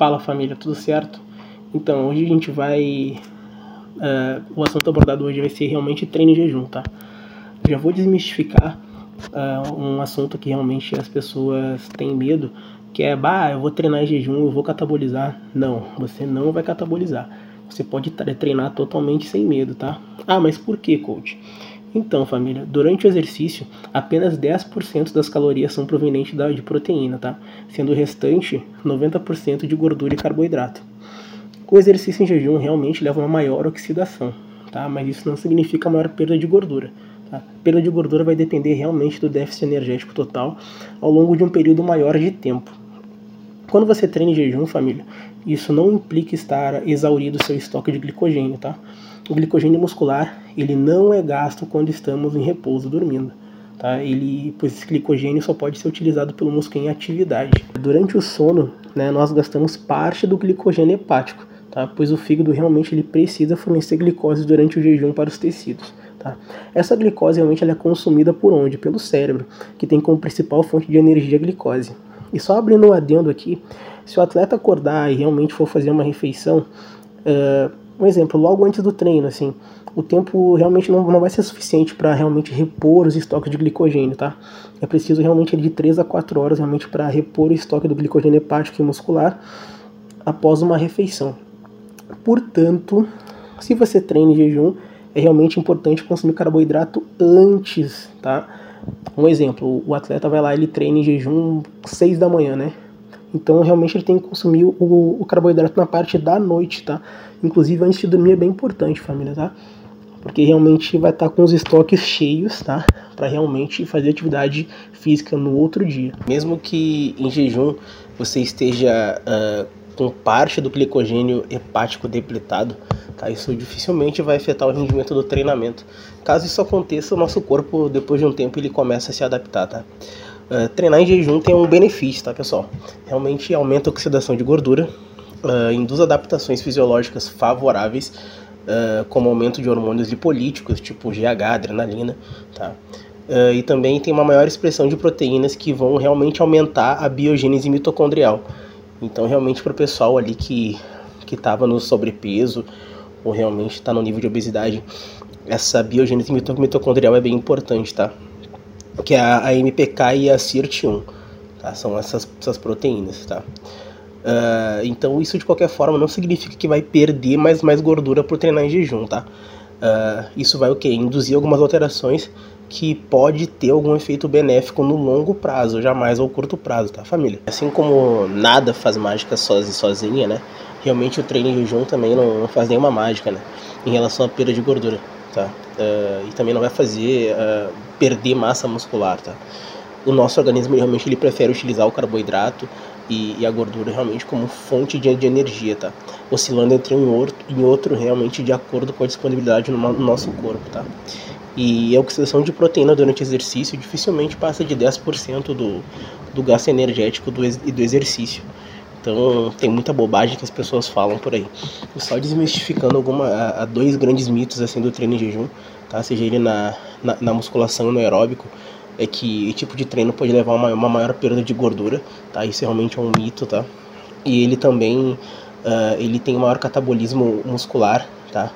Fala família, tudo certo? Então, hoje a gente vai. Uh, o assunto abordado hoje vai ser realmente treino em jejum, tá? Já vou desmistificar uh, um assunto que realmente as pessoas têm medo, que é, bah, eu vou treinar em jejum, eu vou catabolizar. Não, você não vai catabolizar. Você pode treinar totalmente sem medo, tá? Ah, mas por que, coach? Então, família, durante o exercício, apenas 10% das calorias são provenientes de proteína, tá? Sendo o restante 90% de gordura e carboidrato. O exercício em jejum realmente leva a uma maior oxidação, tá? Mas isso não significa maior perda de gordura. Tá? Perda de gordura vai depender realmente do déficit energético total ao longo de um período maior de tempo. Quando você treina em jejum, família, isso não implica estar exaurido seu estoque de glicogênio, tá? O glicogênio muscular, ele não é gasto quando estamos em repouso dormindo. Tá? Ele, pois esse glicogênio só pode ser utilizado pelo músculo em atividade. Durante o sono, né, nós gastamos parte do glicogênio hepático, tá? pois o fígado realmente ele precisa fornecer glicose durante o jejum para os tecidos. Tá? Essa glicose realmente ela é consumida por onde? Pelo cérebro, que tem como principal fonte de energia a glicose. E só abrindo um adendo aqui, se o atleta acordar e realmente for fazer uma refeição, uh, um exemplo, logo antes do treino, assim, o tempo realmente não, não vai ser suficiente para realmente repor os estoques de glicogênio, tá? É preciso realmente de 3 a 4 horas realmente para repor o estoque do glicogênio hepático e muscular após uma refeição. Portanto, se você treina em jejum, é realmente importante consumir carboidrato antes, tá? Um exemplo, o atleta vai lá, ele treina em jejum 6 da manhã, né? Então realmente ele tem que consumir o, o carboidrato na parte da noite, tá? Inclusive antes de dormir é bem importante, família, tá? Porque realmente vai estar tá com os estoques cheios, tá? Para realmente fazer atividade física no outro dia. Mesmo que em jejum você esteja uh, com parte do glicogênio hepático depletado, tá? Isso dificilmente vai afetar o rendimento do treinamento. Caso isso aconteça, o nosso corpo, depois de um tempo, ele começa a se adaptar, tá? Uh, treinar em jejum tem um benefício, tá, pessoal? Realmente aumenta a oxidação de gordura, uh, induz adaptações fisiológicas favoráveis, uh, como aumento de hormônios lipolíticos, tipo GH, adrenalina, tá? Uh, e também tem uma maior expressão de proteínas que vão realmente aumentar a biogênese mitocondrial. Então, realmente, para o pessoal ali que que estava no sobrepeso ou realmente está no nível de obesidade, essa biogênese mitocondrial é bem importante, tá? Que é a, a MPK e a CIRT1, tá? São essas, essas proteínas, tá? Uh, então isso de qualquer forma não significa que vai perder mais, mais gordura por treinar em jejum, tá? Uh, isso vai o que? Induzir algumas alterações que pode ter algum efeito benéfico no longo prazo, jamais ao curto prazo, tá, família? Assim como nada faz mágica sozinha, né? Realmente o treino em jejum também não, faz nenhuma mágica, né? Em relação à perda de gordura, tá? Uh, e também não vai fazer perder massa muscular, tá? O nosso organismo realmente ele prefere utilizar o carboidrato e, e a gordura realmente como fonte de, de, energia, tá? Oscilando entre um e outro, em outro realmente de acordo com a disponibilidade no, no nosso corpo, tá? E a oxidação de proteína durante exercício dificilmente passa de 10% do, do gasto energético do, do exercício. Então tem muita bobagem que as pessoas falam por aí. Só desmistificando alguma, a, a dois grandes mitos assim do treino em jejum, tá? Seja ele na, na, na musculação no aeróbico é que esse tipo de treino pode levar a uma, uma maior perda de gordura, tá? Isso realmente é um mito, tá? E ele também uh, ele tem maior catabolismo muscular, tá?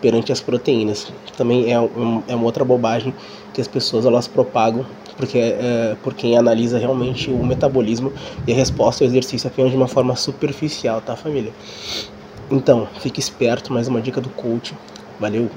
Perante as proteínas. Também é, um, é uma outra bobagem que as pessoas elas propagam porque é, por quem analisa realmente o metabolismo e a resposta ao exercício apenas de uma forma superficial, tá família? Então, fique esperto, mais uma dica do coach. Valeu!